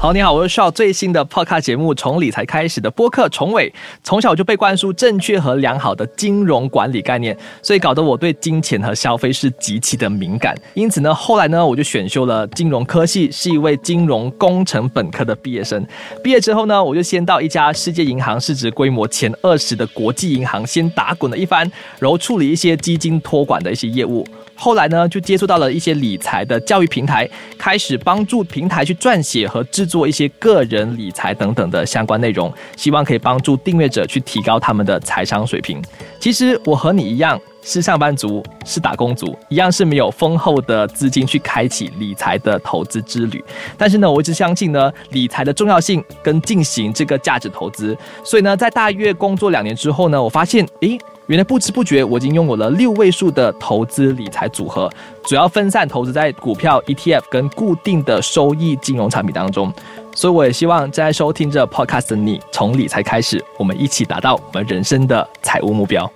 好，你好，我是邵最新的 Podcast 节目《从理财开始》的播客重伟。从小就被灌输正确和良好的金融管理概念，所以搞得我对金钱和消费是极其的敏感。因此呢，后来呢，我就选修了金融科系，是一位金融工程本科的毕业生。毕业之后呢，我就先到一家世界银行市值规模前二十的国际银行先打滚了一番，然后处理一些基金托管的一些业务。后来呢，就接触到了一些理财的教育平台，开始帮助平台去撰写和制做一些个人理财等等的相关内容，希望可以帮助订阅者去提高他们的财商水平。其实我和你一样是上班族，是打工族，一样是没有丰厚的资金去开启理财的投资之旅。但是呢，我一直相信呢，理财的重要性跟进行这个价值投资。所以呢，在大约工作两年之后呢，我发现，诶。原来不知不觉，我已经拥有了六位数的投资理财组合，主要分散投资在股票、ETF 跟固定的收益金融产品当中。所以，我也希望在收听这 Podcast 的你，从理财开始，我们一起达到我们人生的财务目标。